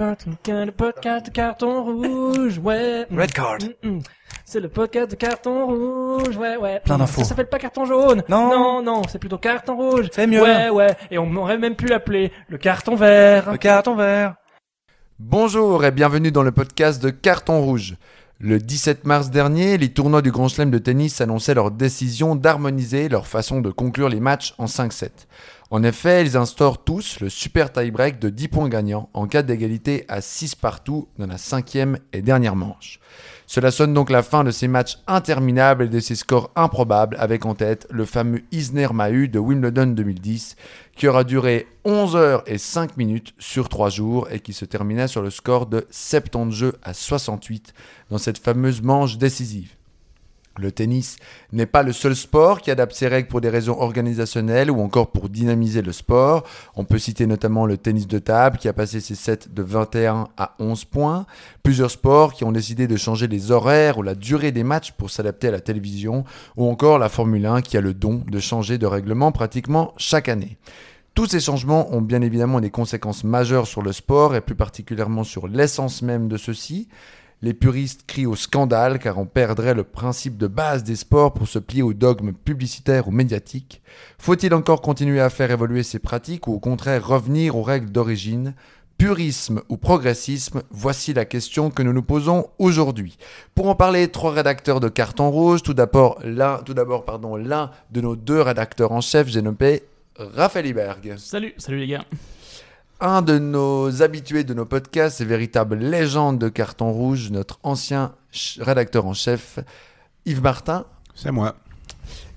podcast, le podcast de carton rouge, ouais. Red card. Mm, mm. C'est le podcast de carton rouge, ouais, ouais. Plein d'infos. Ça s'appelle pas carton jaune. Non. Non, non, c'est plutôt carton rouge. C'est mieux. Ouais, ouais. Et on aurait même pu l'appeler le carton vert. Le carton vert. Bonjour et bienvenue dans le podcast de Carton Rouge. Le 17 mars dernier, les tournois du Grand Chelem de tennis annonçaient leur décision d'harmoniser leur façon de conclure les matchs en 5-7. En effet, ils instaurent tous le super tie-break de 10 points gagnants en cas d'égalité à 6 partout dans la cinquième et dernière manche. Cela sonne donc la fin de ces matchs interminables et de ces scores improbables avec en tête le fameux Isner-Mahut de Wimbledon 2010 qui aura duré 11 heures et 5 minutes sur 3 jours et qui se terminait sur le score de 70 jeux à 68 dans cette fameuse manche décisive. Le tennis n'est pas le seul sport qui adapte ses règles pour des raisons organisationnelles ou encore pour dynamiser le sport. On peut citer notamment le tennis de table qui a passé ses sets de 21 à 11 points. Plusieurs sports qui ont décidé de changer les horaires ou la durée des matchs pour s'adapter à la télévision. Ou encore la Formule 1 qui a le don de changer de règlement pratiquement chaque année. Tous ces changements ont bien évidemment des conséquences majeures sur le sport et plus particulièrement sur l'essence même de ceux-ci. Les puristes crient au scandale car on perdrait le principe de base des sports pour se plier aux dogmes publicitaires ou médiatiques. Faut-il encore continuer à faire évoluer ces pratiques ou au contraire revenir aux règles d'origine? Purisme ou progressisme? Voici la question que nous nous posons aujourd'hui. Pour en parler, trois rédacteurs de Carton Rouge. Tout d'abord, l'un, de nos deux rédacteurs en chef, j'ai nommé Raphaël Iberg. Salut, salut les gars. Un de nos habitués de nos podcasts et véritable légende de Carton Rouge, notre ancien rédacteur en chef, Yves Martin. C'est moi.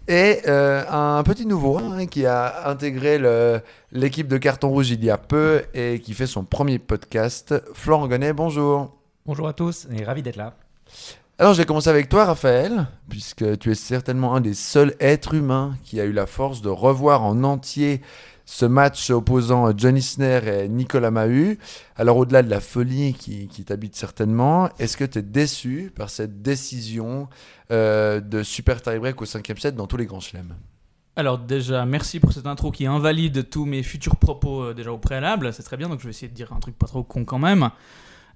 Et euh, un petit nouveau hein, qui a intégré l'équipe de Carton Rouge il y a peu et qui fait son premier podcast, Florent Gonnet, bonjour. Bonjour à tous et ravi d'être là. Alors, je vais commencer avec toi, Raphaël, puisque tu es certainement un des seuls êtres humains qui a eu la force de revoir en entier ce match opposant John Isner et Nicolas Mahut. Alors, au-delà de la folie qui, qui t'habite certainement, est-ce que tu es déçu par cette décision euh, de super tie-break au cinquième set dans tous les grands chelems? Alors déjà, merci pour cette intro qui invalide tous mes futurs propos euh, déjà au préalable. C'est très bien, donc je vais essayer de dire un truc pas trop con quand même.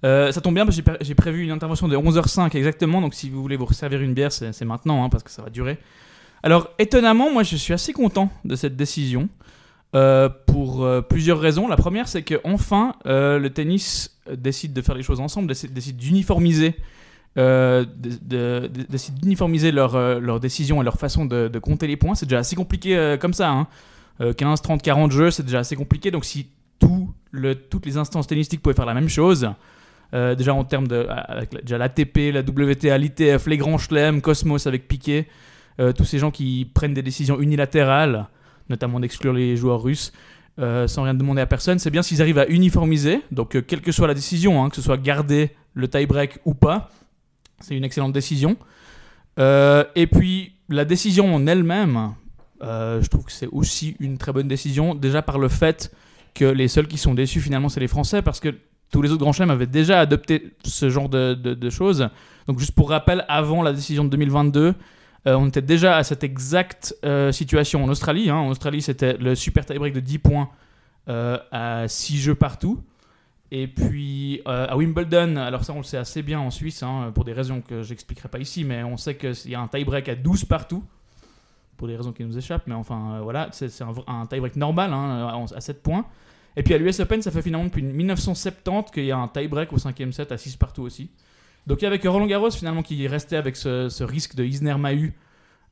Euh, ça tombe bien parce que j'ai pré- j'ai prévu une intervention de 11h05 exactement, donc si vous voulez vous servir une bière, c'est c'est maintenant, hein, parce que ça va durer. Alors étonnamment, moi je suis assez content de cette décision. Euh, pour euh, plusieurs raisons. La première, c'est que enfin euh, le tennis décide de faire les choses ensemble, décide, décide d'uniformiser, euh, de- de- de- décide d'uniformiser leur, euh, leur décision et leur façon de, compter les points. C'est déjà assez compliqué comme ça. hein. Euh, 15, 30, 40 jeux, c'est déjà assez compliqué. Donc si toutes les instances tennistiques pouvaient faire la même chose, déjà en termes de déjà l'ATP, la WTA, l'ITF, les grands chelems, Cosmos avec Piquet, tous ces gens qui prennent des décisions unilatérales, notamment d'exclure les joueurs russes, euh, sans rien demander à personne, c'est bien s'ils arrivent à uniformiser. Donc euh, quelle que soit la décision, hein, que ce soit garder le tie-break ou pas, c'est une excellente décision. Euh, et puis la décision en elle-même, je trouve que c'est aussi une très bonne décision, déjà par le fait que les seuls qui sont déçus finalement c'est les Français, parce que tous les autres grands chelems avaient déjà adopté ce genre de, de- de choses. Donc juste pour rappel, avant la décision de 2022, euh, on était déjà à cette exacte euh, situation en Australie. hein. En Australie, c'était le super tie-break de 10 points euh, à 6 jeux partout. Et puis à Wimbledon, alors ça on le sait assez bien en Suisse, hein, pour des raisons que j'expliquerai pas ici, mais on sait qu'il y a un tie-break à 12 partout, pour des raisons qui nous échappent, mais enfin voilà, c'est un, un tie-break normal hein, à 7 points. Et puis à l'US Open, ça fait finalement depuis 1970 qu'il y a un tie-break au cinquième set à 6 partout aussi. Donc que Roland Garros finalement qui restait avec ce, risque de Isner-Mahut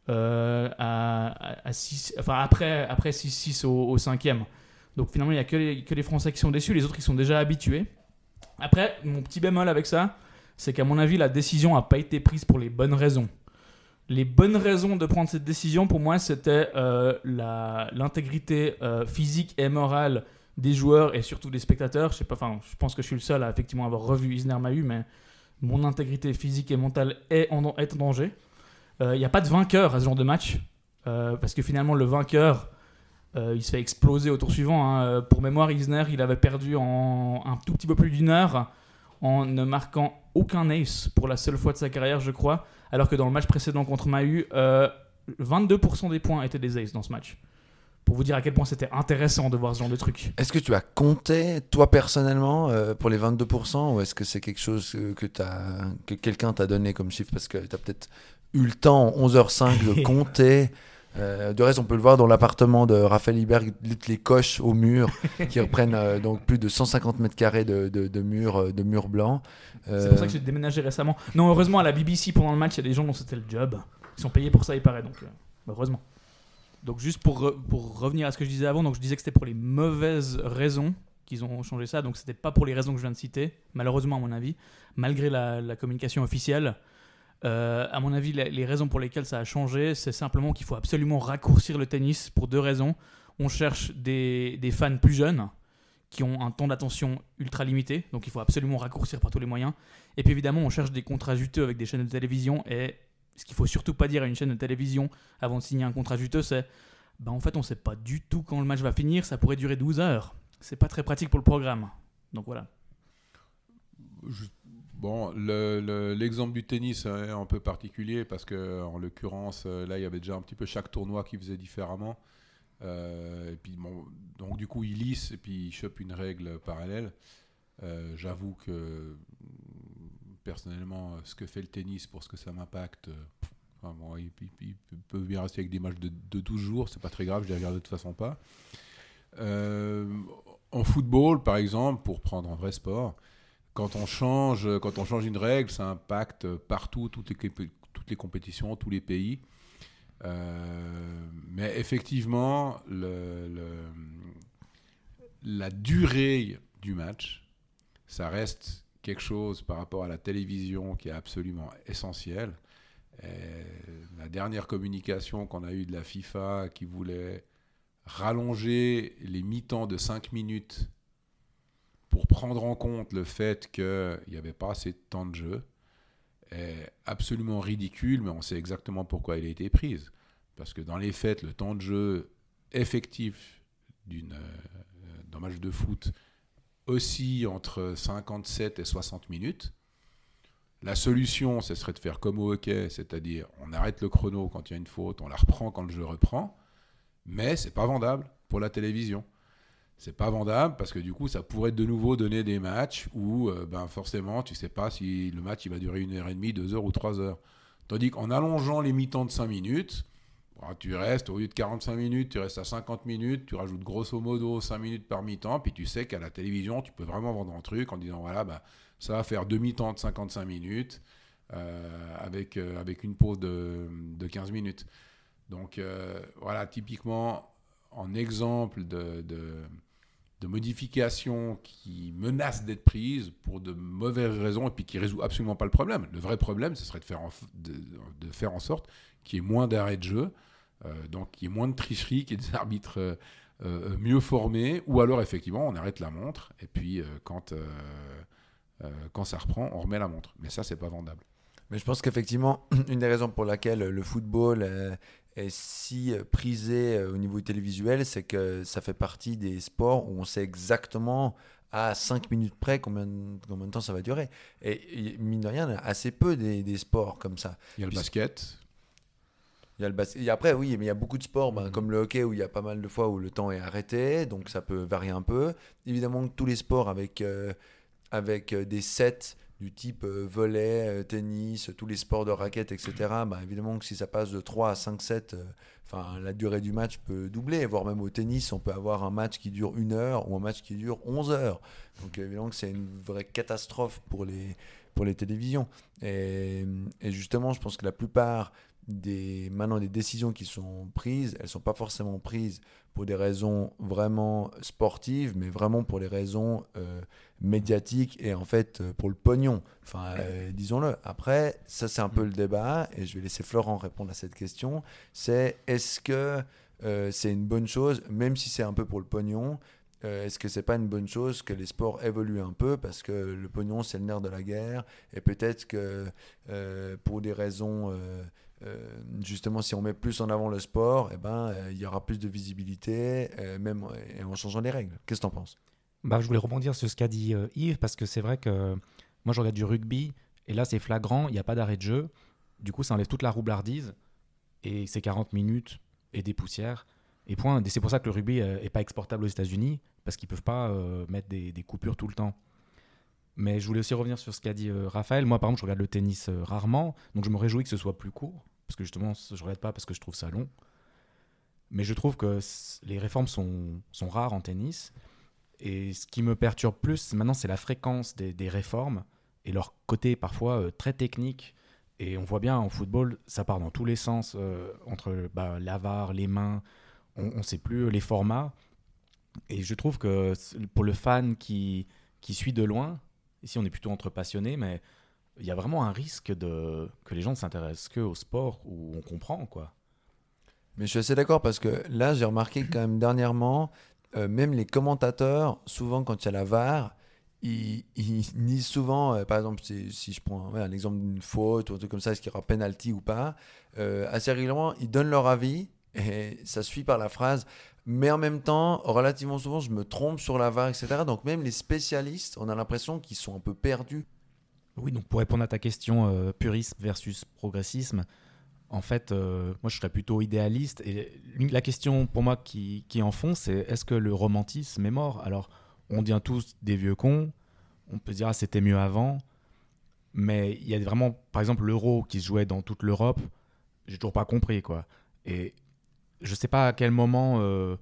euh, à, six- enfin après, après 6-6 au, au cinquième. Donc finalement il n'y a que les, que les Français qui sont déçus, les autres ils sont déjà habitués. Après, mon petit bémol avec ça, c'est qu'à mon avis la décision n'a pas été prise pour les bonnes raisons. Les bonnes raisons de prendre cette décision, pour moi, c'était euh, l'intégrité euh, physique et morale des joueurs et surtout des spectateurs. Je sais pas, je pense que je suis le seul à effectivement avoir revu Isner Mahut, mais mon intégrité physique et mentale est en, danger. Euh, Il n'y a pas de vainqueur à ce genre de match, euh, parce que finalement, le vainqueur, euh, il se fait exploser au tour suivant. hein. Euh, Pour mémoire, Isner, il avait perdu en un tout petit peu plus d'une heure en ne marquant aucun ace pour la seule fois de sa carrière, je crois, alors que dans le match précédent contre Mahut, euh, 22% des points étaient des aces dans ce match. Pour vous dire à quel point c'était intéressant de voir ce genre de truc. Est-ce que tu as compté, toi personnellement, euh, pour les 22% ou est-ce que c'est quelque chose que, quelqu'un t'a donné comme chiffre Parce que tu as peut-être eu le temps, 11h05, de compter? Euh, de reste, on peut le voir dans l'appartement de Raphaël Iberg, les coches au mur qui reprennent euh, donc plus de 150 mètres carrés de, de, de murs euh, de blancs. C'est pour ça que j'ai déménagé récemment. Non, heureusement, à la BBC, pendant le match, il y a des gens dont c'était le job. Ils sont payés pour ça, il paraît, donc heureusement. Donc, juste pour, pour revenir à ce que je disais avant, donc je disais que c'était pour les mauvaises raisons qu'ils ont changé ça. Donc, c'était pas pour les raisons que je viens de citer, malheureusement, à mon avis, malgré la, communication officielle. Euh, à mon avis, les, les raisons pour lesquelles ça a changé, c'est simplement qu'il faut absolument raccourcir le tennis pour deux raisons. On cherche des, des fans plus jeunes qui ont un temps d'attention ultra limité, donc il faut absolument raccourcir par tous les moyens. Et puis évidemment, on cherche des contrats juteux avec des chaînes de télévision. Et ce qu'il faut surtout pas dire à une chaîne de télévision avant de signer un contrat juteux, c'est bah en fait, on sait pas du tout quand le match va finir, ça pourrait durer 12 heures. C'est pas très pratique pour le programme. Donc voilà. Bon, le- le- l'exemple du tennis est un peu particulier parce que, en l'occurrence, euh, là, il y avait déjà un petit peu chaque tournoi qui faisait différemment. Euh, et puis, donc, du coup, il lisse et puis il chope une règle parallèle. Euh, J'avoue que, personnellement, ce que fait le tennis pour ce que ça m'impacte, euh, enfin, bon, il, peut bien rester avec des matchs de, de 12 jours, c'est pas très grave, je les regarde de toute façon pas. Euh, en football, par exemple, pour prendre un vrai sport, quand on change, quand on change une règle, ça impacte partout, toutes les, toutes les compétitions, tous les pays. Euh, mais effectivement, la durée du match, ça reste quelque chose par rapport à la télévision qui est absolument essentiel. La dernière communication qu'on a eue de la FIFA qui voulait rallonger les mi-temps de 5 minutes pour prendre en compte le fait qu'il n'y avait pas assez de temps de jeu est absolument ridicule, mais on sait exactement pourquoi elle a été prise. Parce que dans les faits, le temps de jeu effectif euh, d'un match de foot oscille entre 57 et 60 minutes. La solution, ce serait de faire comme au hockey, c'est-à-dire on arrête le chrono quand il y a une faute, on la reprend quand le jeu reprend, mais c'est pas vendable pour la télévision c'est pas vendable parce que du coup ça pourrait de nouveau donner des matchs où euh, ben forcément tu sais pas si le match il va durer une heure et demie, deux heures ou trois heures. Tandis qu'en allongeant les mi-temps de 5 minutes, bah, tu restes au lieu de 45 minutes, tu restes à 50 minutes, tu rajoutes grosso modo 5 minutes par mi-temps, puis tu sais qu'à la télévision tu peux vraiment vendre un truc en disant voilà bah, ça va faire deux mi-temps de 55 minutes euh, avec, euh, avec une pause de, de 15 minutes. Donc euh, voilà, typiquement en exemple de, de, modifications qui menacent d'être prises pour de mauvaises raisons et puis qui résout absolument pas le problème. Le vrai problème, ce serait de faire en, de, de faire en sorte qu'il y ait moins d'arrêts de jeu, donc qu'il y ait moins de tricherie, qu'il y ait des arbitres euh, euh, mieux formés, ou alors effectivement on arrête la montre et puis euh, quand, euh, euh, quand ça reprend, on remet la montre. Mais ça, c'est pas vendable. Mais je pense qu'effectivement, une des raisons pour laquelle le football euh, est si euh, prisé euh, au niveau télévisuel, c'est que ça fait partie des sports où on sait exactement à 5 minutes près combien, de- combien de temps ça va durer. Et, et mine de rien, il y a assez peu des, des sports comme ça. Il y a le basket, Il y a le basket. Et après, oui, mais il y a beaucoup de sports, ben, Mhm. comme le hockey, où il y a pas mal de fois où le temps est arrêté, donc ça peut varier un peu. Évidemment, que tous les sports avec, euh, avec euh, des sets du type euh, volley, euh, tennis, tous les sports de raquettes, etc., ben, évidemment que si ça passe de 3 à 5 sets, enfin, la durée du match peut doubler, voire même au tennis, on peut avoir un match qui dure une heure ou un match qui dure 11 heures. Donc évidemment que c'est une vraie catastrophe pour les, pour les télévisions. Et, et justement, je pense que la plupart des, maintenant des décisions qui sont prises, elles sont pas forcément prises pour des raisons vraiment sportives, mais vraiment pour les raisons euh, médiatiques et en fait euh, pour le pognon. Enfin, euh, disons-le. Après, ça c'est un peu le débat et je vais laisser Florent répondre à cette question. C'est est-ce que c'est une bonne chose, même si c'est un peu pour le pognon, est-ce que c'est pas une bonne chose que les sports évoluent un peu parce que le pognon c'est le nerf de la guerre et peut-être que pour des raisons euh, justement si on met plus en avant le sport eh ben euh, il y aura plus de visibilité euh, même en changeant les règles qu'est-ce que t'en penses? Bah, je voulais rebondir sur ce qu'a dit Yves, parce que c'est vrai que moi, je regarde du rugby, et là, c'est flagrant, il n'y a pas d'arrêt de jeu. Du coup, ça enlève toute la roublardise, et c'est 40 minutes et des poussières. Et point. C'est pour ça que le rugby euh, est pas exportable aux États-Unis, parce qu'ils peuvent pas mettre des coupures tout le temps. Mais je voulais aussi revenir sur ce qu'a dit euh, Raphaël. Moi, par exemple, je regarde le tennis euh, rarement, donc je me réjouis que ce soit plus court, parce que justement, je regarde pas parce que je trouve ça long. Mais je trouve que les réformes sont, sont rares en tennis. Et ce qui me perturbe plus maintenant, c'est la fréquence des, des réformes et leur côté parfois euh, très technique. Et on voit bien en football, ça part dans tous les sens, entre bah, l'avare, les mains, on ne sait plus les formats. Et je trouve que pour le fan qui, qui suit de loin, ici on est plutôt entre passionnés, mais il y a vraiment un risque de, que les gens ne s'intéressent que au sport où on comprend. quoi. Mais je suis assez d'accord parce que là, j'ai remarqué quand même dernièrement, euh, même les commentateurs, souvent quand il y a la VAR, ils, ils disent souvent, euh, par exemple, si, je prends ouais, un exemple d'une faute ou un truc comme ça, est-ce qu'il y aura penalty ou pas, euh, assez régulièrement, ils donnent leur avis et ça suit par la phrase. Mais en même temps, relativement souvent, je me trompe sur la VAR, etc. Donc même les spécialistes, on a l'impression qu'ils sont un peu perdus. Oui, donc pour répondre à ta question, euh, purisme versus progressisme, en fait, euh, moi je serais plutôt idéaliste. Et la question pour moi qui, qui en fond, c'est est-ce que le romantisme est mort? Alors, on devient tous des vieux cons, on peut dire ah, c'était mieux avant, mais il y a vraiment, par exemple, l'euro qui se jouait dans toute l'Europe, j'ai toujours pas compris quoi. Et je sais pas à quel moment. euh,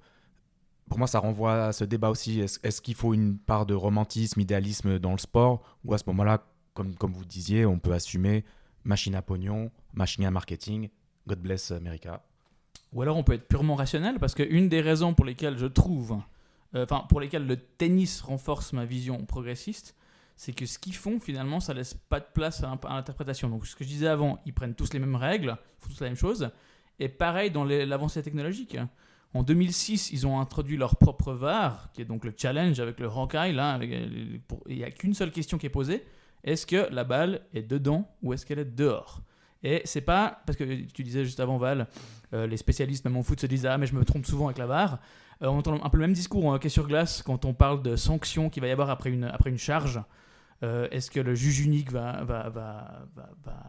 pour moi, ça renvoie à ce débat aussi. Est-ce qu'il faut une part de romantisme, idéalisme dans le sport? Ou à ce moment-là, comme, comme vous disiez, on peut assumer machine à pognon, machine à marketing, God bless America. Ou alors on peut être purement rationnel, parce qu'une des raisons pour lesquelles je trouve, euh, enfin pour lesquelles le tennis renforce ma vision progressiste, c'est que ce qu'ils font finalement, ça laisse pas de place à, à l'interprétation. Donc ce que je disais avant, ils prennent tous les mêmes règles, ils font tous la même chose, et pareil dans l'avancée technologique. En 2006, ils ont introduit leur propre VAR, qui est donc le challenge avec le Hawkeye. Là, euh, il n'y a qu'une seule question qui est posée est-ce que la balle est dedans ou est-ce qu'elle est dehors? Et c'est pas parce que tu disais juste avant Val, euh, les spécialistes même en foot se disent ah mais je me trompe souvent avec la VAR. Euh, on entend un peu le même discours en hockey sur glace quand on parle de sanctions qu'il va y avoir après une, après une charge. Euh, Est-ce que le juge unique va,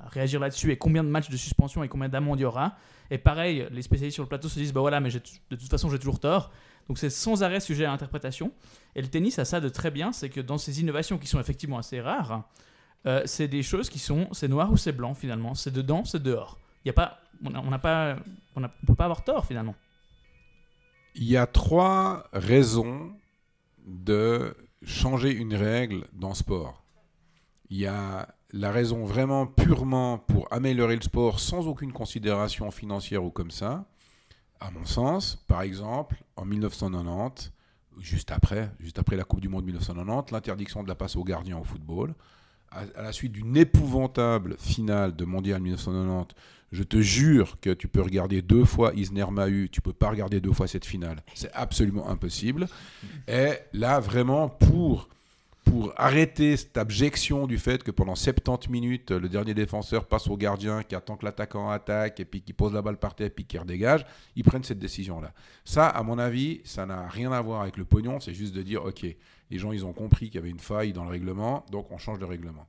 réagir là-dessus et combien de matchs de suspension et combien d'amendes il y aura Et pareil, les spécialistes sur le plateau se disent bah voilà, mais de toute façon j'ai toujours tort. Donc c'est sans arrêt sujet à interprétation. Et le tennis a ça de très bien, c'est que dans ces innovations qui sont effectivement assez rares, euh, c'est des choses qui sont c'est noir ou c'est blanc finalement, c'est dedans, c'est dehors. Y a pas, on n'a on ne peut pas avoir tort finalement. Il y a trois raisons de changer une règle dans sport. Il y a la raison vraiment purement pour améliorer le sport sans aucune considération financière ou comme ça. À mon sens, par exemple, en 1990, juste après, juste après la Coupe du Monde 1990, l'interdiction de la passe aux gardiens au football, à, la suite d'une épouvantable finale de Mondial 1990, je te jure que tu peux regarder deux fois Isner Mahu, tu peux pas regarder deux fois cette finale. C'est absolument impossible. Et là, vraiment, pour, pour arrêter cette abjection du fait que pendant 70 minutes, le dernier défenseur passe au gardien, qui attend que l'attaquant attaque, et puis qui pose la balle par terre, puis qui redégage, ils prennent cette décision-là. Ça, à mon avis, ça n'a rien à voir avec le pognon, c'est juste de dire, OK, les gens, ils ont compris qu'il y avait une faille dans le règlement, donc on change de règlement.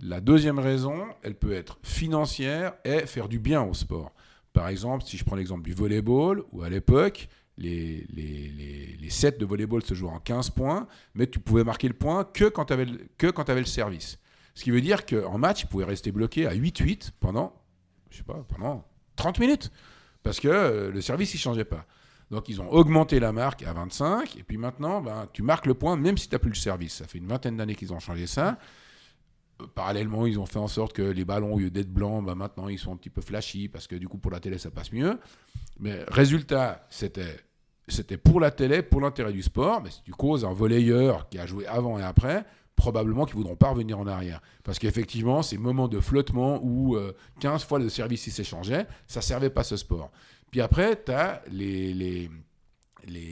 La deuxième raison, elle peut être financière et faire du bien au sport. Par exemple, si je prends l'exemple du volleyball, où à l'époque, les, sets de volleyball se jouaient en 15 points, mais tu pouvais marquer le point que quand tu avais, le- service. Ce qui veut dire qu'en match, tu pouvais rester bloqué à 8-8 pendant, je sais pas, pendant 30 minutes. Parce que euh, le service, il changeait pas. Donc ils ont augmenté la marque à 25, et puis maintenant, ben, tu marques le point même si tu n'as plus le service. Ça fait une vingtaine d'années qu'ils ont changé ça. Euh, Parallèlement, ils ont fait en sorte que les ballons, au lieu d'être blancs, ben, maintenant ils sont un petit peu flashy, parce que du coup, pour la télé, ça passe mieux. Mais résultat, c'était c'était pour la télé, pour l'intérêt du sport, mais si tu causes un volleyeur qui a joué avant et après, probablement qu'ils voudront pas revenir en arrière. Parce qu'effectivement, ces moments de flottement où euh, 15 fois le service s'échangeait, ça servait pas ce sport. Puis après, tu as les, les,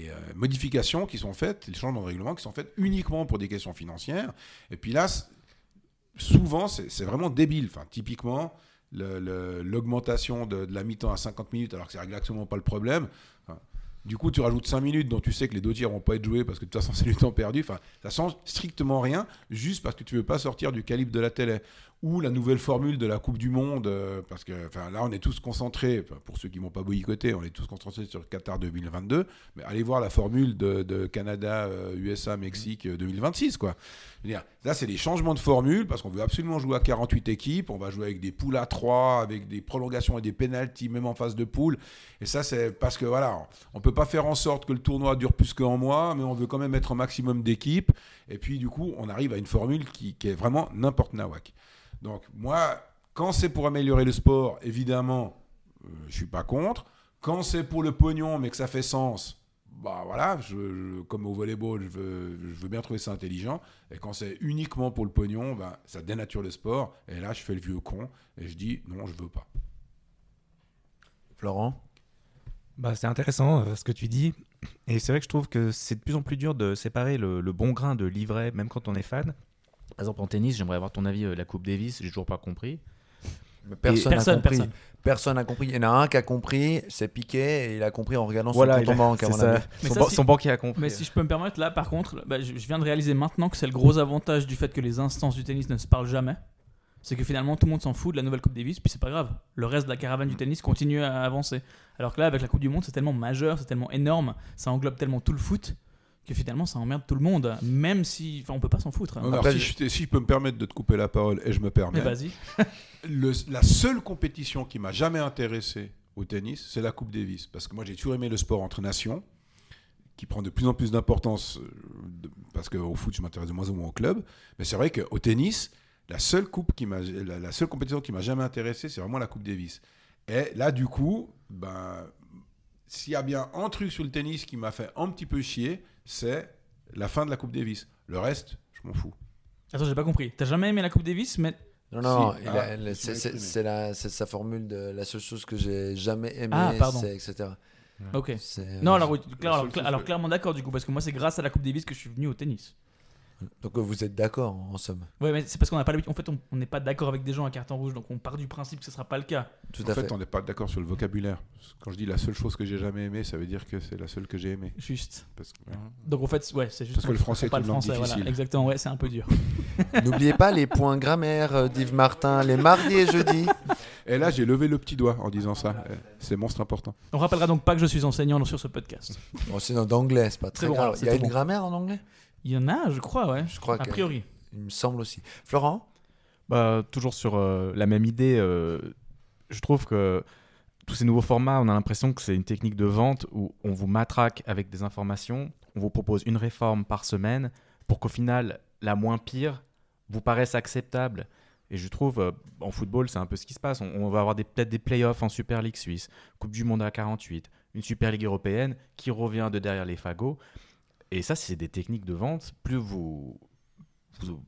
euh, modifications qui sont faites, les changements de règlement qui sont faits uniquement pour des questions financières. Et puis là, souvent, c'est vraiment débile. Enfin, typiquement, l'augmentation de, la mi-temps à 50 minutes, alors que c'est exactement pas le problème. Du coup, tu rajoutes 5 minutes dont tu sais que les deux tiers vont pas être joués parce que de toute façon, c'est du temps perdu. Enfin, ça change strictement rien juste parce que tu veux pas sortir du calibre de la télé. Ou la nouvelle formule de la Coupe du Monde, euh, parce que là on est tous concentrés, pour ceux qui ne m'ont pas boycotté, on est tous concentrés sur Qatar 2022, mais allez voir la formule de, Canada, euh, USA, Mexique euh, 2026. Quoi. Je veux dire, là c'est des changements de formule, parce qu'on veut absolument jouer à 48 équipes, on va jouer avec des poules à 3, avec des prolongations et des pénalties, même en phase de poule, et ça c'est parce que voilà, on ne peut pas faire en sorte que le tournoi dure plus qu'un mois, mais on veut quand même mettre un maximum d'équipes, et puis du coup on arrive à une formule qui, qui est vraiment n'importe nawak. Donc moi, quand c'est pour améliorer le sport, évidemment, euh, je suis pas contre. Quand c'est pour le pognon, mais que ça fait sens, bah voilà, je, je- comme au volleyball, je veux, je veux bien trouver ça intelligent. Et quand c'est uniquement pour le pognon, bah, ça dénature le sport. Et là, je fais le vieux con et je dis non, je veux pas. Florent? Bah, c'est intéressant euh, ce que tu dis. Et c'est vrai que je trouve que c'est de plus en plus dur de séparer le, le bon grain de l'ivraie, même quand on est fan. Par exemple, en tennis, j'aimerais avoir ton avis, euh, la Coupe Davis, j'ai toujours pas compris. Mais Personne n'a Personne, compris. personne. Personne n'a compris. Il y en a un qui a compris, c'est Piqué, et il a compris en regardant Voilà, son il compte a- en banque. à c'est mon ça. avis. Mais Son, ça, ban- si- son banquier a compris. Mais si je peux me permettre, là, par contre, bah, je, je viens de réaliser maintenant que c'est le gros avantage du fait que les instances du tennis ne se parlent jamais. C'est que finalement, tout le monde s'en fout de la nouvelle Coupe Davis, puis c'est pas grave. Le reste de la caravane du tennis continue à avancer. Alors que là, avec la Coupe du Monde, c'est tellement majeur, c'est tellement énorme, ça englobe tellement tout le foot, que finalement, ça emmerde tout le monde. Même si. Enfin, on peut pas s'en foutre. hein. Après, si, je- je, si je peux me permettre de te couper la parole, et je me Mais permets, vas-y. le- la seule compétition qui m'a jamais intéressé au tennis, c'est la Coupe Davis. Parce que moi, j'ai toujours aimé le sport entre nations, qui prend de plus en plus d'importance, euh, parce qu'au foot, je m'intéresse de moins en moins au club. Mais c'est vrai qu'au tennis, la seule, coupe qui m'a, la, la seule compétition qui m'a jamais intéressé, c'est vraiment la Coupe Davis. Et là, du coup, ben, s'il y a bien un truc sur le tennis qui m'a fait un petit peu chier, c'est la fin de la Coupe Davis. Le reste, je m'en fous. Attends, j'ai pas compris. T'as jamais aimé la Coupe Davis, mais. Non, non, Si. Ah, c'est- sa formule de la seule chose que j'ai jamais aimé, Ah, pardon. c'est etc. Ok. Non, alors, clair- alors, clairement d'accord du coup, parce que moi c'est grâce à la Coupe Davis que je suis venu au tennis. Donc vous êtes d'accord en somme. Ouais, mais c'est parce qu'on n'a pas l'habitude. En fait, on n'est pas d'accord avec des gens à carton rouge, donc on part du principe que ce sera pas le cas. Tout En à fait, fait. on n'est pas d'accord sur le vocabulaire. Quand je dis la seule chose que j'ai jamais aimée, ça veut dire que c'est la seule que j'ai aimée. Juste. Parce que, ouais. Donc en fait, ouais, c'est juste. Parce que le français est pas une le langue français, voilà. Exactement, ouais, c'est un peu dur. N'oubliez pas les points grammaire euh, d'Yves Martin, les mardis et jeudis. Et là, j'ai levé le petit doigt en disant ça. C'est monstre important. On rappellera donc pas que je suis enseignant sur ce podcast. Bon, sinon d'anglais, c'est pas très bon, grave. Il y a une bon. grammaire en anglais? Il y en a, je crois, ouais. Je crois A priori. Il me semble aussi. Florent? Bah, toujours sur euh, la même idée, euh, je trouve que tous ces nouveaux formats, on a l'impression que c'est une technique de vente où on vous matraque avec des informations, on vous propose une réforme par semaine pour qu'au final, la moins pire vous paraisse acceptable. Et je trouve, euh, en football, c'est un peu ce qui se passe. On, on va avoir peut-être des playoffs en Super League suisse, Coupe du Monde à 48, une Super League européenne qui revient de derrière les fagots. Et ça, c'est des techniques de vente. Plus vous,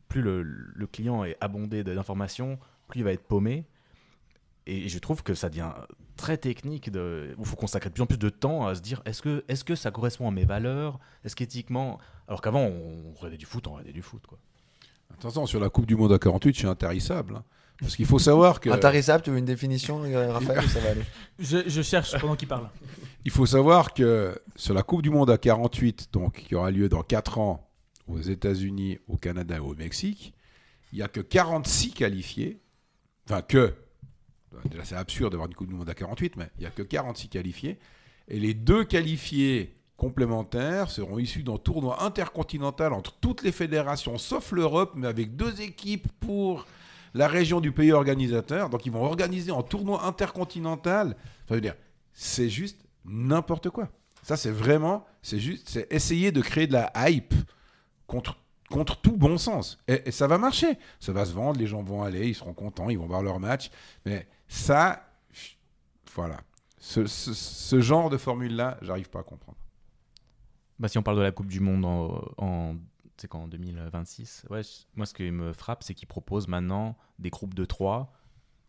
plus le, client est abondé d'informations, plus il va être paumé. Et je trouve que ça devient très technique. Il faut consacrer de plus en plus de temps à se dire est-ce que, est que ça correspond à mes valeurs? Est-ce qu'éthiquement. Alors qu'avant, on regardait du foot, on regardait du foot. Quoi. Attention, sur la Coupe du Monde à 48, je suis intarissable. hein. Parce qu'il faut savoir que. Intarissable, tu veux une définition, euh, Raphaël, ou ça va aller Je, je cherche pendant qu'il parle. Il faut savoir que sur la Coupe du Monde à 48, donc qui aura lieu dans 4 ans aux États-Unis, au Canada et au Mexique, il n'y a que 46 qualifiés. Enfin, que. Déjà, c'est absurde d'avoir une Coupe du Monde à 48, mais il n'y a que 46 qualifiés. Et les deux qualifiés complémentaires seront issus d'un tournoi intercontinental entre toutes les fédérations, sauf l'Europe, mais avec deux équipes pour la région du pays organisateur. Donc, ils vont organiser un tournoi intercontinental. Je veux dire, c'est juste n'importe quoi. Ça, c'est vraiment, c'est juste, c'est essayer de créer de la hype contre, contre tout bon sens. Et, ça va marcher. Ça va se vendre, les gens vont aller, ils seront contents, ils vont voir leur match. Mais ça, voilà. Ce, genre de formule-là, j'arrive pas à comprendre. Bah, si on parle de la Coupe du Monde en, en, c'est quand, en 2026, ouais, moi ce qui me frappe, c'est qu'ils proposent maintenant des groupes de 3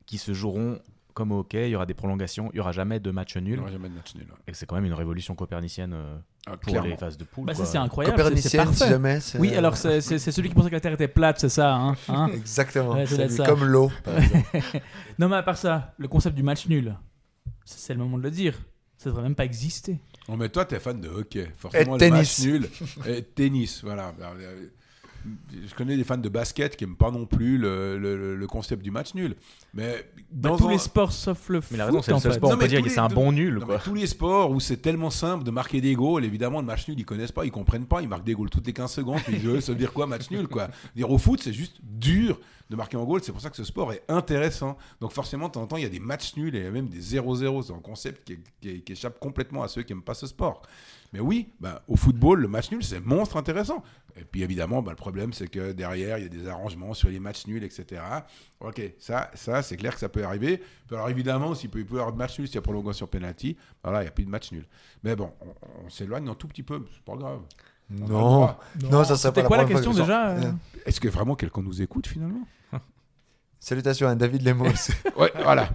qui se joueront comme au hockey. Il y aura des prolongations, il n'y aura jamais de match Il nul. n'y aura jamais de match nul. ouais. Et c'est quand même une révolution copernicienne euh, Ah, pour clairement. les phases de poule. Bah, c'est incroyable. Copernicienne, si jamais. Oui, alors c'est celui qui pensait que la Terre était plate, c'est ça, hein, hein Exactement. Ouais, ça comme l'eau. Non, mais à part ça, le concept du match nul, c'est c'est le moment de le dire. Ça devrait même pas exister. Non, mais toi, t'es fan de hockey. Forcément, Et le tennis. match nul. Et tennis, voilà. Je connais des fans de basket qui n'aiment pas non plus le, le- le concept du match nul. Mais Bah, dans tous un- les sports sauf le foot. Mais la raison, c'est le en seul sport, Non, on peut dire que c'est un bon nul, quoi. tous les sports où c'est tellement simple de marquer des goals, évidemment, le match nul, ils connaissent pas, ils comprennent pas. Ils marquent des goals toutes les 15 secondes. Puis je, ça veut dire quoi, match nul, quoi? Dire au foot, c'est juste dur de marquer un goal. C'est pour ça que ce sport est intéressant. Donc forcément, de temps en temps, il y a des matchs nuls et même des 0-0. C'est un concept qui, qui- qui échappe complètement à ceux qui n'aiment pas ce sport. Mais oui, bah, au football, le match nul, c'est monstre intéressant. Et puis évidemment, bah, le problème, c'est que derrière, il y a des arrangements sur les matchs nuls, etc. Ok, ça, ça c'est clair que ça peut arriver. Alors évidemment, s'il peut, il peut y avoir de match nul s'il y a prolongation penalty, voilà, il n'y a plus de match nul. Mais bon, on, on s'éloigne un tout petit peu, c'est pas grave. Non, non, ça serait C'était pas quoi la question que- déjà euh Est-ce que vraiment quelqu'un nous écoute finalement? Salutations à David Lemos. Ouais, voilà.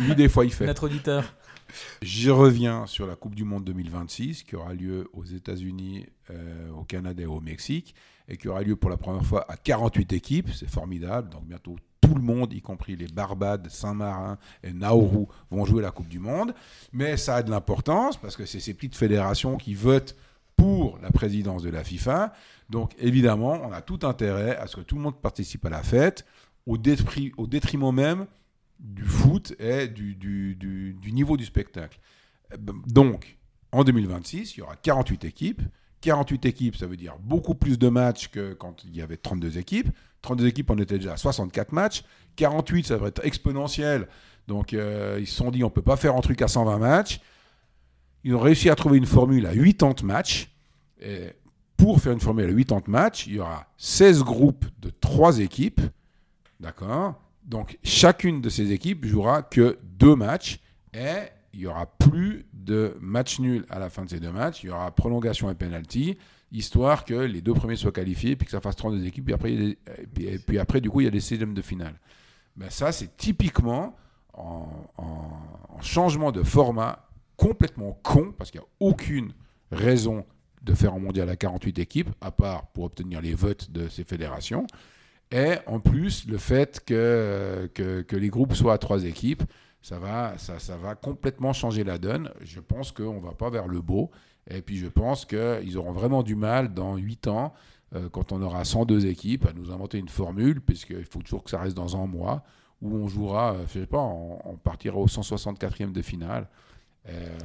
Lui, des fois, il fait. Notre auditeur. J'y reviens sur la Coupe du Monde 2026 qui aura lieu aux États-Unis, euh, au Canada et au Mexique et qui aura lieu pour la première fois à 48 équipes. C'est formidable. Donc bientôt tout le monde, y compris les Barbades, Saint-Marin et Nauru, vont jouer la Coupe du Monde. Mais ça a de l'importance parce que c'est ces petites fédérations qui votent pour la présidence de la FIFA. Donc évidemment, on a tout intérêt à ce que tout le monde participe à la fête au, détriment même du foot et du, du- du- niveau du spectacle. Donc, en 2026, il y aura 48 équipes. 48 équipes, ça veut dire beaucoup plus de matchs que quand il y avait 32 équipes. 32 équipes, on était déjà à 64 matchs. 48, ça va être exponentiel. Donc, euh, ils se sont dit, on ne peut pas faire un truc à 120 matchs. Ils ont réussi à trouver une formule à 80 matchs. Et pour faire une formule à 80 matchs, il y aura 16 groupes de 3 équipes. D'accord? Donc, chacune de ces équipes jouera que deux matchs et il n'y aura plus de match nul à la fin de ces deux matchs. Il y aura prolongation et penalty, histoire que les deux premiers soient qualifiés puis que ça fasse 32 équipes. Puis après, des- et puis, après du coup, il y a des sixièmes de finale. Ben ça, c'est typiquement en, en- en changement de format complètement con, parce qu'il n'y a aucune raison de faire un mondial à 48 équipes, à part pour obtenir les votes de ces fédérations. Et en plus, le fait que, que, les groupes soient à trois équipes, ça va, ça, ça va complètement changer la donne. Je pense qu'on ne va pas vers le beau. Et puis je pense qu'ils auront vraiment du mal dans 8 ans, euh, quand on aura 102 équipes, à nous inventer une formule, puisqu'il faut toujours que ça reste dans un mois, où on jouera, euh, je sais pas, on, partira au 164e de finale.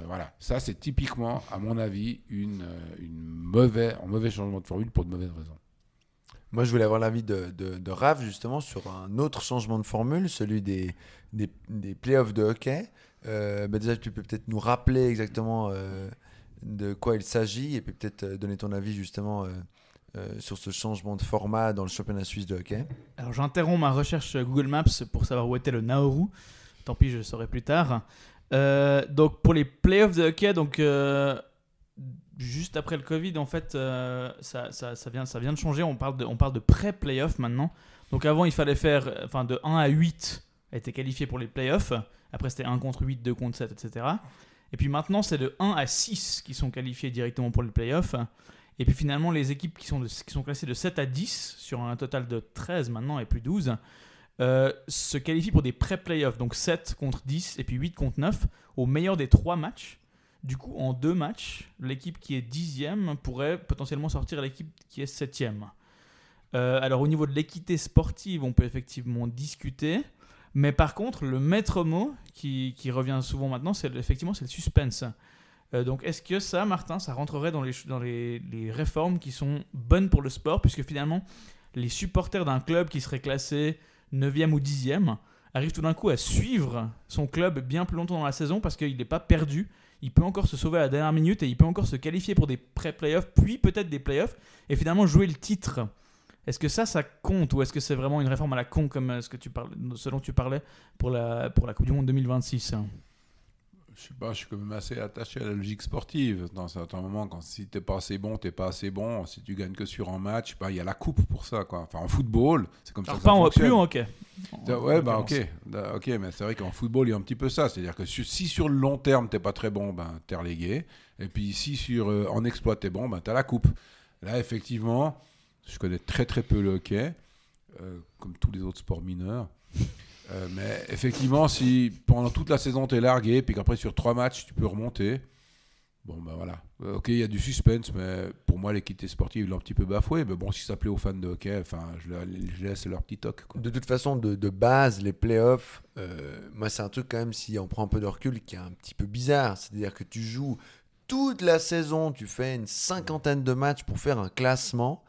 Voilà, ça c'est typiquement, à mon avis, une, euh, une mauvais, un mauvais changement de formule pour de mauvaises raisons. Moi, je voulais avoir l'avis de, de, Raph, justement, sur un autre changement de formule, celui des, des, des playoffs de hockey. Euh, bah déjà, tu peux peut-être nous rappeler exactement euh, de quoi il s'agit et puis peut-être euh, donner ton avis, justement, euh, sur ce changement de format dans le championnat suisse de hockey. Alors j'interromps ma recherche Google Maps pour savoir où était le Nauru. Tant pis, je saurai plus tard. Donc pour les playoffs de hockey, donc juste après le Covid, en fait, euh, ça, ça, ça vient, ça vient de changer. On parle de, on parle de pré-playoff maintenant. Donc avant, il fallait faire, enfin de 1 à 8 a été qualifié pour les playoffs. Après, c'était 1 contre 8, 2 contre 7, etc. Et puis maintenant, c'est de 1 à 6 qui sont qualifiés directement pour les playoffs. Et puis finalement, les équipes qui sont, de- classées de 7 à 10, sur un total de 13 maintenant et plus 12, euh, se qualifient pour des pré-playoffs. Donc 7 contre 10 et puis 8 contre 9, au meilleur des 3 matchs. Du coup, en deux matchs, l'équipe qui est dixième pourrait potentiellement sortir l'équipe qui est septième. Euh, alors au niveau de l'équité sportive, on peut effectivement discuter. Mais par contre, le maître mot qui, revient souvent maintenant, c'est effectivement le suspense. Euh, donc est-ce que ça, Martin, ça rentrerait dans, les, dans les réformes qui sont bonnes pour le sport Puisque finalement, les supporters d'un club qui serait classé 9e ou 10e arrivent tout d'un coup à suivre son club bien plus longtemps dans la saison parce qu'il n'est pas perdu. Il peut encore se sauver à la dernière minute et il peut encore se qualifier pour des pré-playoffs, puis peut-être des playoffs, et finalement jouer le titre. Est-ce que ça, ça compte ou est-ce que c'est vraiment une réforme à la con comme euh, ce, que tu parlais, ce dont tu parlais pour la, pour la Coupe du Monde 2026 Je sais pas, je suis quand même assez attaché à la logique sportive. Dans certains moments, quand si t'es pas assez bon, t'es pas assez bon. Si tu gagnes que sur un match, bah il y a la coupe pour ça, quoi. Enfin, en football, c'est comme Alors ça. pas ça en, plus en hockey. Ouais, bah ok, Da- ok, mais c'est vrai qu'en football, il y a un petit peu ça. C'est-à-dire que si sur le long terme, t'es pas très bon, ben t'es relégué. Et puis si sur euh, en exploit, t'es bon, ben t'as la coupe. Là, effectivement, je connais très très peu le hockey, euh, comme tous les autres sports mineurs. Euh, mais effectivement, si pendant toute la saison t'es largué, puis qu'après sur trois matchs tu peux remonter, Bon, ben voilà. Euh, ok, il y a du suspense, mais pour moi, l'équité sportive l'a un petit peu bafoué. Mais bon, si ça plaît aux fans de hockey, enfin, je laisse leur petit toc. quoi. De toute façon, de, de base, les playoffs, euh, moi, c'est un truc quand même, si on prend un peu de recul, qui est un petit peu bizarre. C'est-à-dire que tu joues toute la saison, tu fais une cinquantaine de matchs pour faire un classement.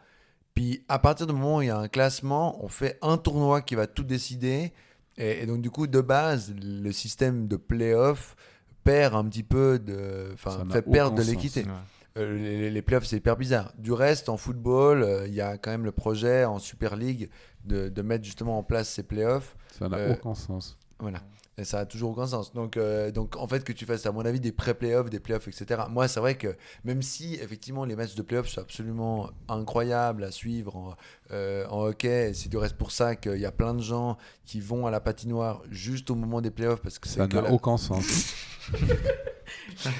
Puis à partir du moment où il y a un classement, on fait un tournoi qui va tout décider. Et, et donc, du coup, de base, le système de playoff perd un petit peu de. Enfin, fait perdre de l'équité. Ouais. Euh, les, les playoffs, c'est hyper bizarre. Du reste, en football, euh, il y a quand même le projet en Super League de, de mettre justement en place ces playoffs. Ça n'a Euh, aucun sens. Voilà. Et ça a toujours aucun sens. Donc, euh, donc en fait, que tu fasses, à mon avis, des pré-playoffs, des playoffs, etc. Moi, c'est vrai que même si, effectivement, les matchs de playoffs sont absolument incroyables à suivre en, euh, en hockey, c'est du reste pour ça qu'il y a plein de gens qui vont à la patinoire juste au moment des playoffs parce que Ça c'est que n'a la- aucun sens.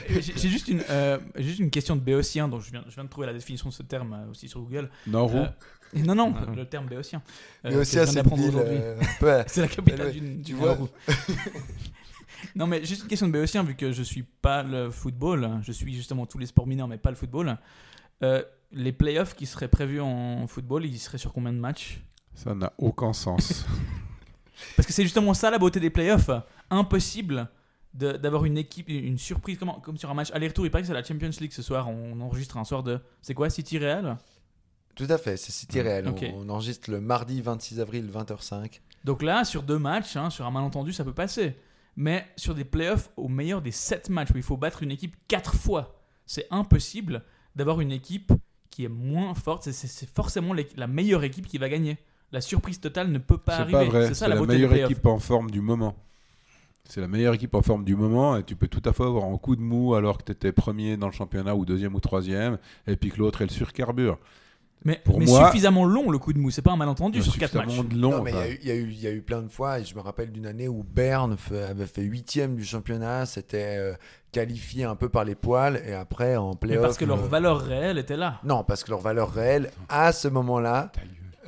J'ai j'ai juste une, euh, juste une question de béotien, donc je viens, je viens de trouver la définition de ce terme euh, aussi sur Google. Nauru, Euh, non, non, le terme béotien. euh, viens c'est aujourd'hui. euh, C'est la capitale Ouais, d'une. tu du vois. Nauru. non, mais juste une question de Béotien, vu que je suis pas le football, je suis justement tous les sports mineurs, mais pas le football. Euh, les playoffs qui seraient prévus en football, ils seraient sur combien de matchs? Ça n'a aucun sens. Parce que c'est justement ça la beauté des playoffs. Impossible d'avoir une équipe, une surprise, comme, comme sur un match aller-retour. Il paraît que c'est la Champions League ce soir. On enregistre un soir de. C'est quoi, City Real? Tout à fait, c'est City Real. Ok. On, on enregistre le mardi 26 avril, 20h05. Donc là, sur deux matchs, hein, sur un malentendu, ça peut passer. Mais sur des playoffs, au meilleur des sept matchs, où il faut battre une équipe quatre fois, c'est impossible d'avoir une équipe qui est moins forte. C'est- forcément la meilleure équipe qui va gagner. La surprise totale ne peut pas C'est arriver. pas vrai. C'est ça la la meilleure équipe en forme du moment. C'est la meilleure équipe en forme du moment et tu peux tout à fait avoir un coup de mou alors que tu étais premier dans le championnat ou deuxième ou troisième et puis que l'autre elle surcarbure. Mais, Pour mais moi- suffisamment long le coup de mou. C'est pas un malentendu sur quatre matchs. Long. Non, mais il y enfin. a eu- il y, a eu- il y a eu plein de fois, et je me rappelle d'une année où Berne avait fait huitième du championnat, c'était euh, qualifié un peu par les poils, et après en Mais playoff. parce que leur euh, valeur réelle était là. Non, parce que leur valeur réelle, à ce moment-là.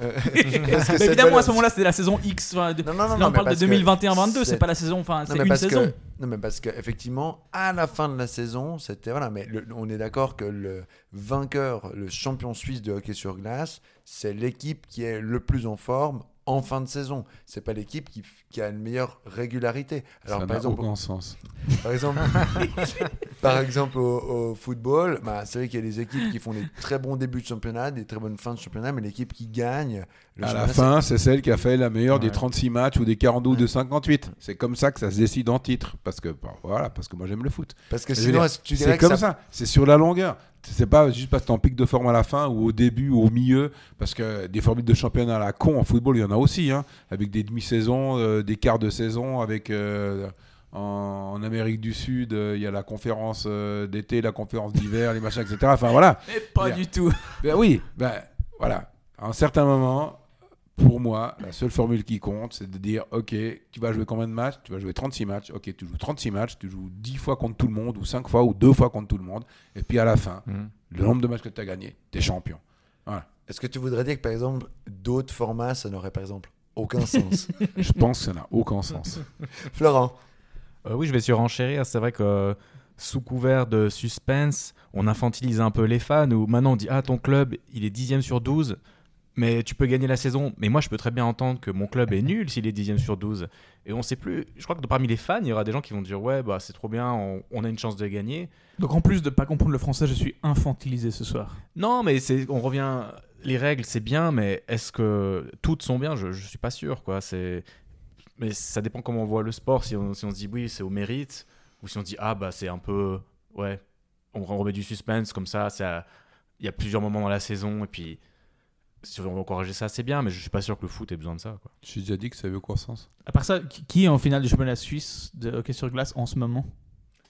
Euh, parce que cette évidemment, à ce moment-là, c'était la saison X. enfin, de- Non, non, non, Là, on parle de parce que 2021-22, c'est pas la saison. Enfin, c'est une parce saison. que, non, mais parce qu'effectivement, à la fin de la saison, c'était. Voilà, mais le- on est d'accord que le vainqueur, le champion suisse de hockey sur glace, c'est l'équipe qui est le plus en forme en fin de saison. C'est pas l'équipe qui, qui a une meilleure régularité. Alors, ça par exemple, aucun sens. par exemple, par exemple au, au football, bah, c'est vrai qu'il y a des équipes qui font des très bons débuts de championnat, des très bonnes fins de championnat, mais l'équipe qui gagne le À la fin, c'est celle qui a fait la meilleure des Ouais. 36 matchs ou des 42 ou Ouais. des 58. C'est comme ça que ça se décide en titre. Parce que, bon, voilà, parce que moi j'aime le foot. c'est- parce que sinon, dire, tu dirais C'est que comme ça, ça, c'est sur la longueur. C'est pas juste parce que en pic de forme à la fin ou au début ou au milieu, parce que des formules de championnat à la con en football, il y en a aussi, hein, avec des demi-saisons, euh, des quarts de saison, avec euh, en, en Amérique du Sud, euh, il y a la conférence d'été, la conférence d'hiver, les machins, etc. Enfin voilà. Mais pas du tout. Ben oui, ben voilà. À un certain moment, pour moi, la seule formule qui compte, c'est de dire ok, tu vas jouer combien de matchs? Tu vas jouer 36 matchs. Ok, tu joues 36 matchs, tu joues 10 fois contre tout le monde, ou 5 fois, ou 2 fois contre tout le monde. Et puis à la fin, Mhm. le nombre de matchs que tu as gagné, tu es champion. est-ce que tu voudrais dire que par exemple, d'autres formats, ça n'aurait par exemple aucun sens? Je pense que ça n'a aucun sens. Florent? Euh, oui, je vais surenchérir. C'est vrai que euh, sous couvert de suspense, on infantilise un peu les fans. Ou maintenant on dit ah ton club il est dixième sur 12 mais tu peux gagner la saison. Mais moi je peux très bien entendre que mon club est nul s'il est dixième sur 12 Et on sait plus. Je crois que parmi les fans, il y aura des gens qui vont dire ouais bah c'est trop bien, on, on a une chance de gagner. Donc en plus de pas comprendre le français, je suis infantilisé ce soir. Non, mais c'est, on revient. Les règles, c'est bien, mais est-ce que toutes sont bien? Je, je suis pas sûr, quoi. Mais ça dépend comment on voit le sport. Si on, si on se dit oui, c'est au mérite, ou si on se dit ah bah c'est un peu, ouais, on remet du suspense comme ça. Ça, il y a plusieurs moments dans la saison, et puis si on veut encourager ça, c'est bien, mais je suis pas sûr que le foot ait besoin de ça, quoi. J'ai déjà dit que ça avait aucun sens. À part ça, qui- est en finale du championnat suisse de hockey sur glace en ce moment?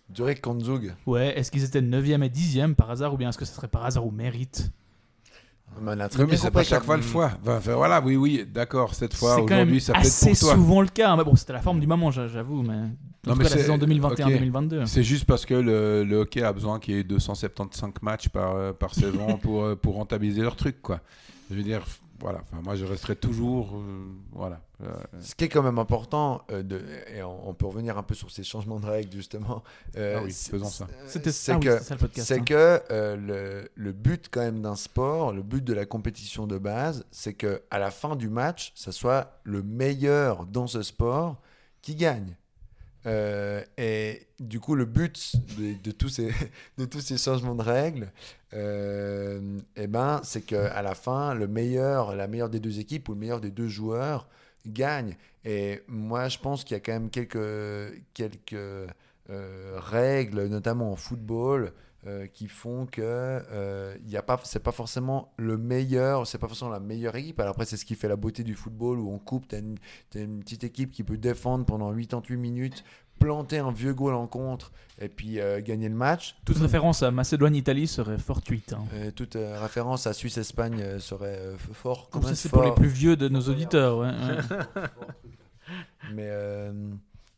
Durek Kanzug. Ouais, est-ce qu'ils étaient 9e et 10e par hasard ou bien est-ce que ça serait par hasard au mérite? On a très bien c'est pas chaque que- fois le fois. Enfin, enfin, voilà, oui, oui, d'accord, cette fois, C'est aujourd'hui, ça peut être pour toi. souvent le cas. Mais bon, c'était la forme du moment, j'a- j'avoue. Mais en Non, tout mais cas, la c'est- saison 2021-2022. C'est juste parce que le, le hockey a besoin qu'il y ait 275 matchs par, euh, par saison pour, euh, pour rentabiliser leur truc, quoi. Je veux dire, voilà, enfin, moi je resterai toujours. euh, voilà. Euh, Ce qui est quand même important, euh, de, et on, on peut revenir un peu sur ces changements de règles justement. euh, Ah oui, faisons ça. C'était C'est ah oui, que, c'est ça le podcast. c'est hein. que euh, le, le but quand même d'un sport, le but de la compétition de base, c'est que à la fin du match, ça soit le meilleur dans ce sport qui gagne. Euh, et du coup, le but de, tous, ces, de tous ces changements de règles, euh, eh ben, c'est qu'à la fin, le meilleur, la meilleure des deux équipes ou le meilleur des deux joueurs gagne. Et moi, je pense qu'il y a quand même quelques, quelques euh, règles, notamment en football, euh, qui font que euh, il y a pas, c'est pas forcément le meilleur, c'est pas forcément la meilleure équipe. Alors après, c'est ce qui fait la beauté du football où on coupe, t'as une, t'as une petite équipe qui peut défendre pendant 88 minutes, planter un vieux goal en contre et puis euh, gagner le match. Toute référence à Macédoine-Italie serait fortuite. hein. Euh, toute euh, référence à Suisse-Espagne euh, serait euh, fort. Comme ça, c'est pour les plus vieux de nos auditeurs. ouais, ouais. Mais euh,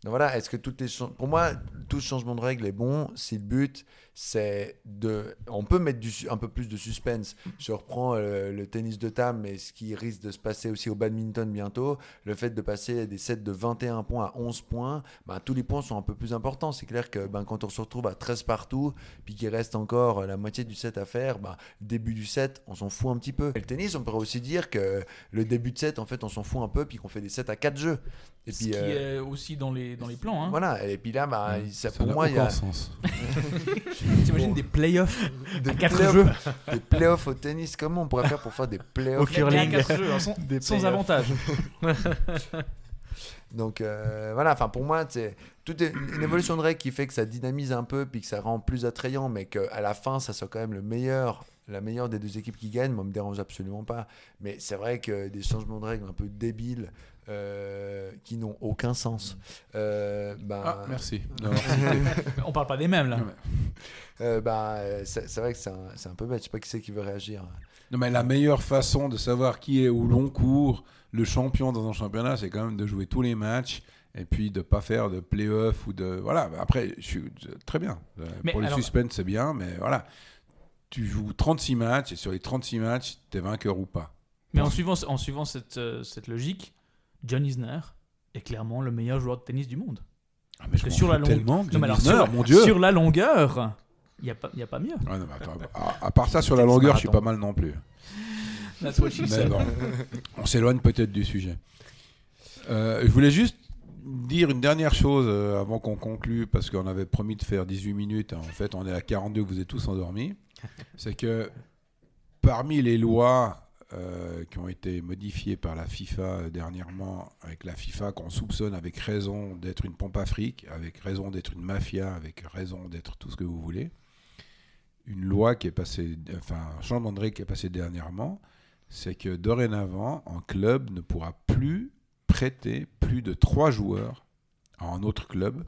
donc voilà, est-ce que toutes les pour moi, tout changement de règle est bon si le but c'est de. On peut mettre du, un peu plus de suspense. Je reprends euh, le tennis de table, mais ce qui risque de se passer aussi au badminton bientôt, le fait de passer des sets de 21 points à 11 points, ben, tous les points sont un peu plus importants. C'est clair que ben, quand on se retrouve à 13 partout, puis qu'il reste encore la moitié du set à faire, ben, début du set, on s'en fout un petit peu. Et le tennis, on pourrait aussi dire que le début de set, en fait, on s'en fout un peu, puis qu'on fait des sets à 4 jeux. Et Ce puis, qui euh, est aussi dans les, dans les plans. Hein. voilà, et puis là, bah, Ouais, ça, ça pour moi, il y a aucun sens. T'imagines des playoffs 4 playoffs- jeux des playoffs au tennis. Comment on pourrait faire pour faire des playoffs Au curling. À 4 jeux, hein, sans, Des sans avantage. Donc euh, voilà, enfin pour moi, c'est toute une évolution de règle qui fait que ça dynamise un peu, puis que ça rend plus attrayant, mais qu'à la fin, ça soit quand même le meilleur, la meilleure des deux équipes qui gagne. Moi, me dérange absolument pas. Mais c'est vrai que des changements de règles un peu débiles, euh, qui n'ont aucun sens. Euh, ben, Ah, merci. On parle pas des mêmes là. Euh, ben, euh, c'est c'est vrai que c'est un, c'est un peu bête. Je sais pas qui c'est qui veut réagir. Non, mais la meilleure façon de savoir qui est au long cours le champion dans un championnat, c'est quand même de jouer tous les matchs et puis de pas faire de play-off ou de voilà. Après, je suis très bien. Euh, Mais Pour le alors- suspense, c'est bien, mais voilà. Tu joues 36 matchs et sur les 36 matchs, t'es vainqueur ou pas. Mais en suivant, en suivant cette, cette logique, John Isner est clairement le meilleur joueur de tennis du monde. Ah, mais que m'en sur la longue- tellement. Non, John mais alors, Isner, sur, la- mon Dieu. sur la longueur, il n'y a, a pas mieux. Ouais, non, mais attends, à, à part ça, sur la longueur, je suis pas mal non plus. Bon, on s'éloigne peut-être du sujet. Euh, je voulais juste dire une dernière chose euh, avant qu'on conclue, parce qu'on avait promis de faire 18 minutes. En fait, on est à 42, vous êtes tous endormis. C'est que parmi les lois euh, qui ont été modifiées par la FIFA euh, dernièrement, avec la FIFA qu'on soupçonne avec raison d'être une pompe afrique, avec raison d'être une mafia, avec raison d'être tout ce que vous voulez, une loi qui est passée, enfin un changement de règle qui est passé dernièrement, c'est que dorénavant, un club ne pourra plus prêter plus de trois joueurs à un autre club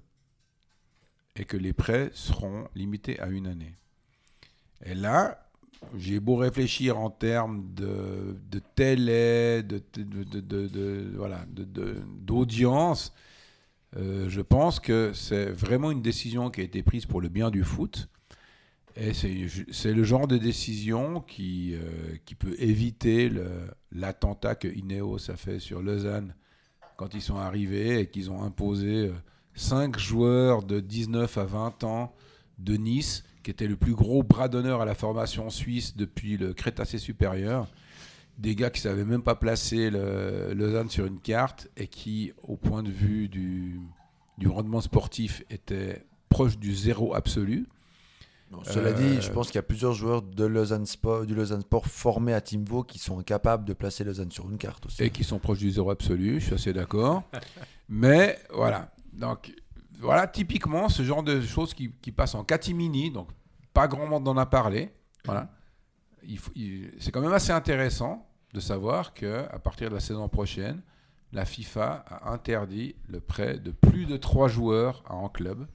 et que les prêts seront limités à une année. Et là, j'ai beau réfléchir en termes de, de télé, de, de, de- voilà, d'audience, euh, je pense que c'est vraiment une décision qui a été prise pour le bien du foot. Et c'est le genre de décision qui, euh, qui peut éviter l'attentat que Ineos a fait sur Lausanne quand ils sont arrivés et qu'ils ont imposé 5 joueurs de 19 à 20 ans de Nice, qui était le plus gros bras d'honneur à la formation suisse depuis le Crétacé supérieur. Des gars qui ne savaient même pas placer le, Lausanne sur une carte et qui, au point de vue du, du rendement sportif, étaient proches du zéro absolu. Bon, cela Euh, dit, je pense qu'il y a plusieurs joueurs de Lausanne Sport, du Lausanne Sport formés à Teamvo qui sont incapables de placer Lausanne sur une carte aussi. et qui sont proches du zéro absolu, je suis assez d'accord. Mais voilà, donc voilà typiquement ce genre de choses qui, qui passent en catimini, donc pas grand monde en a parlé. Voilà, c'est quand même assez intéressant de savoir que à partir de la saison prochaine, la FIFA a interdit le prêt de plus de trois joueurs à un club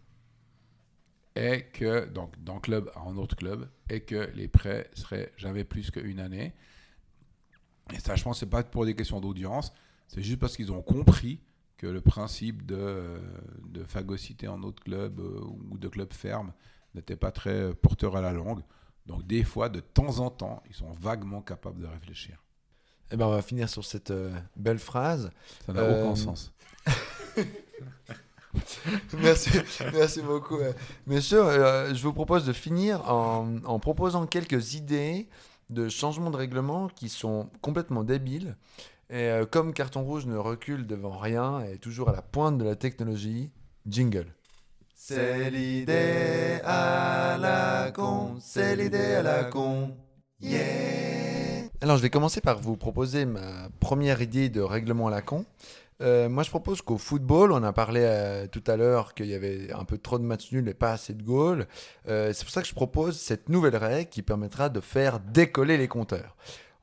et que donc d'un club à un autre club et que les prêts seraient jamais plus qu'une année. Et ça, je pense, c'est pas pour des questions d'audience, c'est juste parce qu'ils ont compris que le principe de, de phagocyté en autre club euh, ou de club ferme n'était pas très euh, porteur à la langue. Donc des fois, de temps en temps, ils sont vaguement capables de réfléchir. Eh ben, on va finir sur cette euh, belle phrase. Ça n'a Euh, aucun sens. merci, merci beaucoup. euh. Messieurs, euh, je vous propose de finir en, en proposant quelques idées de changements de règlement qui sont complètement débiles. Et euh, comme Carton Rouge ne recule devant rien et est toujours à la pointe de la technologie, jingle. C'est l'idée à la con, c'est l'idée à la con. Yeah Alors je vais commencer par vous proposer ma première idée de règlement à la con. Euh, moi, je propose qu'au football, on a parlé euh, tout à l'heure qu'il y avait un peu trop de matchs nuls et pas assez de goals. C'est pour ça que je propose cette nouvelle règle qui permettra de faire décoller les compteurs.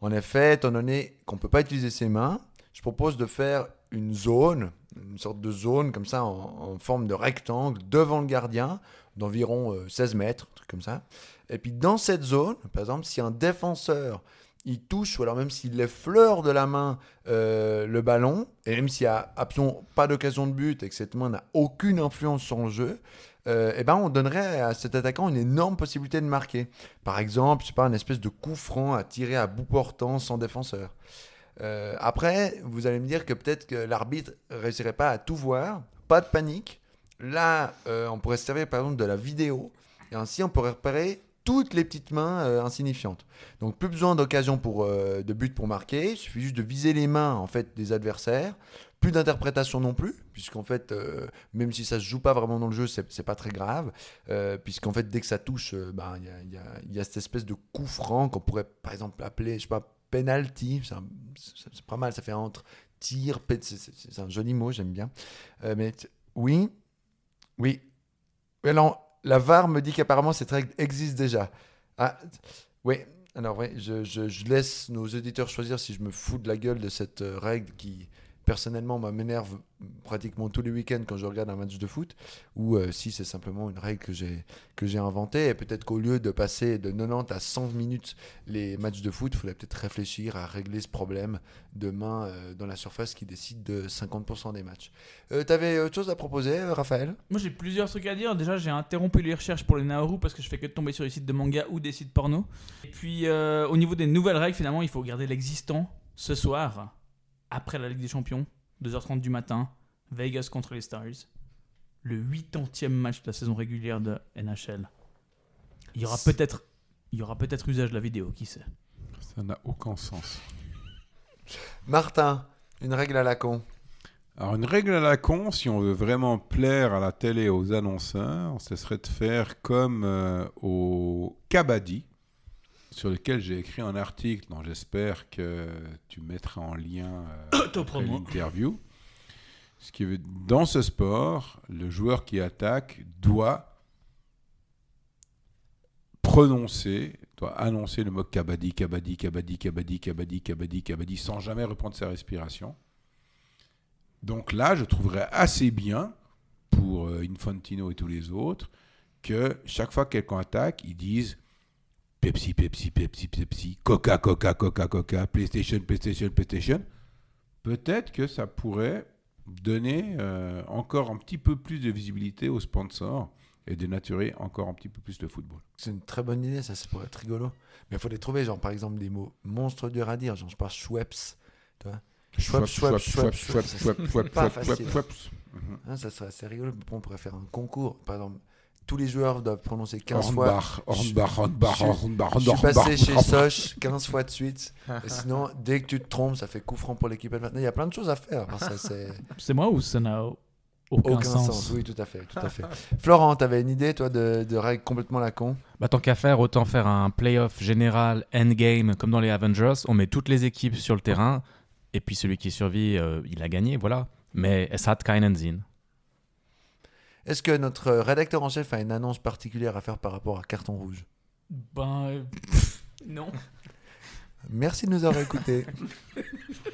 En effet, étant donné qu'on ne peut pas utiliser ses mains, je propose de faire une zone, une sorte de zone comme ça en, forme de rectangle devant le gardien d'environ euh, 16 mètres, un truc comme ça. Et puis dans cette zone, par exemple, si un défenseur il touche, ou alors même s'il effleure de la main euh, le ballon, et même s'il n'y a absolument pas d'occasion de but et que cette main n'a aucune influence sur le jeu, euh, eh ben on donnerait à cet attaquant une énorme possibilité de marquer. Par exemple, je sais pas, une espèce de coup franc à tirer à bout portant sans défenseur. Euh, après, vous allez me dire que peut-être que l'arbitre réussirait pas à tout voir. Pas de panique. Là, euh, on pourrait se servir par exemple de la vidéo. Et ainsi, on pourrait repérer toutes les petites mains insignifiantes. Donc, plus besoin d'occasion pour, de but pour marquer. Il suffit juste de viser les mains en fait, des adversaires. Plus d'interprétation non plus, puisqu'en fait, euh, même si ça se joue pas vraiment dans le jeu, c'est pas très grave. Euh, puisqu'en fait, dès que ça touche, euh, ben, il y, a, y a- y a cette espèce de coup franc qu'on pourrait par exemple appeler, je sais pas, penalty. C'est pas mal, ça fait entre tir, c'est- un joli mot, j'aime bien. Mais oui, oui. Alors, la VAR me dit qu'apparemment cette règle existe déjà. Ah, oui. Alors, oui, je, je- laisse nos éditeurs choisir si je me fous de la gueule de cette règle qui, personnellement, moi, m'énerve pratiquement tous les week-ends quand je regarde un match de foot, ou euh, si c'est simplement une règle que j'ai inventée. Et peut-être qu'au lieu de passer de 90 à 100 minutes les matchs de foot, il faudrait peut-être réfléchir à régler ce problème de main euh, dans la surface qui décide de 50% des matchs. Euh, T'avais autre chose à proposer, Raphaël? Moi j'ai plusieurs trucs à dire. Déjà j'ai interrompu les recherches pour les Naoru parce que je fais que de tomber sur des sites de manga ou des sites porno. Et puis au niveau des nouvelles règles finalement il faut garder l'existant ce soir après la Ligue des Champions 2h30 du matin Vegas contre les Stars. Le 80e match de la saison régulière de NHL. Il y aura C'est- peut-être il y aura peut-être usage de la vidéo, qui sait. Ça n'a aucun sens. Martin, une règle à la con. Alors, une règle à la con, si on veut vraiment plaire à la télé et aux annonceurs, ce serait de faire comme euh, au Kabaddi, sur lequel j'ai écrit un article dont j'espère que tu mettras en lien euh, l'interview. Ce qui veut, dans ce sport, le joueur qui attaque doit prononcer, doit annoncer le mot Kabaddi, Kabaddi, Kabaddi, Kabaddi, Kabaddi, Kabaddi, Kabaddi, sans jamais reprendre sa respiration. Donc là, je trouverais assez bien, pour euh, Infantino et tous les autres, que chaque fois que quelqu'un attaque, ils disent Pepsi, Pepsi, Pepsi, Pepsi, Coca, Coca, Coca, Coca, PlayStation, PlayStation, PlayStation. Peut-être que ça pourrait donner euh, encore un petit peu plus de visibilité aux sponsors et dénaturer encore un petit peu plus le football. C'est une très bonne idée, ça, ça pourrait être rigolo. Mais il faut les trouver, genre par exemple des mots monstres durs à dire, genre je pense Schweppes. Tu vois Schweppes, Schweppes, Schweppes, Schweppes. Schweppes, Schweppes. Schweppes. Ça serait assez rigolo. On pourrait faire un concours. Par exemple, tous les joueurs doivent prononcer 15 fois. Hornbach, Hornbach, Hornbach, Je- Hornbach, Je suis passé chez. Soch 15 fois de suite. Et sinon, dès que tu te trompes, ça fait coup franc pour l'équipe. Maintenant, il y a plein de choses à faire. C'est moi ou ça n'a aucun, aucun sens? Oui, tout à fait, tout à fait. Florent, t'avais une idée, toi, de, de règles complètement la con? Bah, tant qu'à faire, autant faire un playoff général endgame comme dans les Avengers. On met toutes les équipes sur le terrain et puis celui qui survit, euh, il a gagné, voilà. Mais es hat keinen Sinn. Est-ce que notre rédacteur en chef a une annonce particulière à faire par rapport à Carton Rouge? Ben euh, non. Merci de nous avoir écoutés.